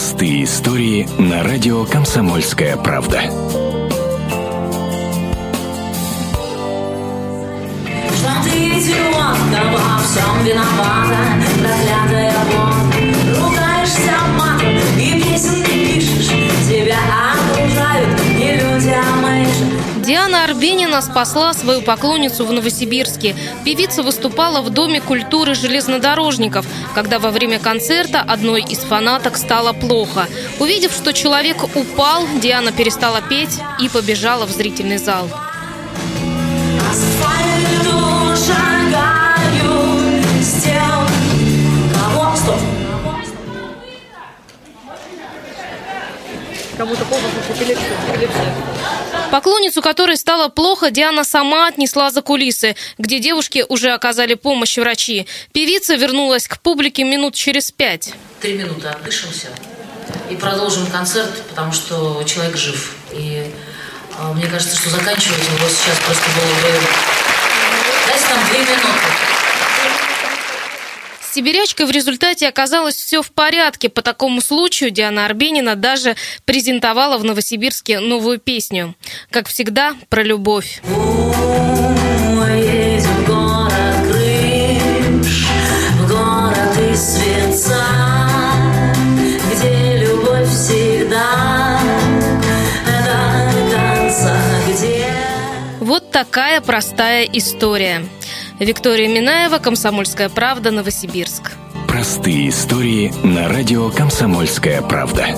Простые истории на радио «Комсомольская правда». Что ты идиотка, во всем виновата, Диана Арбенина спасла свою поклонницу в Новосибирске. Певица выступала в Доме культуры железнодорожников, когда во время концерта одной из фанаток стало плохо. Увидев, что человек упал, Диана перестала петь и побежала в зрительный зал. Асфальту Поклонницу, которой стало плохо, Диана сама отнесла за кулисы, где девушке уже оказали помощь врачи. Певица вернулась к публике минут через пять. Три минуты отдышимся и продолжим концерт, потому что человек жив. И э, мне кажется, что заканчивать его сейчас просто было бы... Дайте нам две минуты. С сибирячкой в результате оказалось все в порядке. По такому случаю Диана Арбенина даже презентовала в Новосибирске новую песню. Как всегда, про любовь. Вот такая простая история. Виктория Минаева, Комсомольская правда, Новосибирск. Простые истории на радио «Комсомольская правда».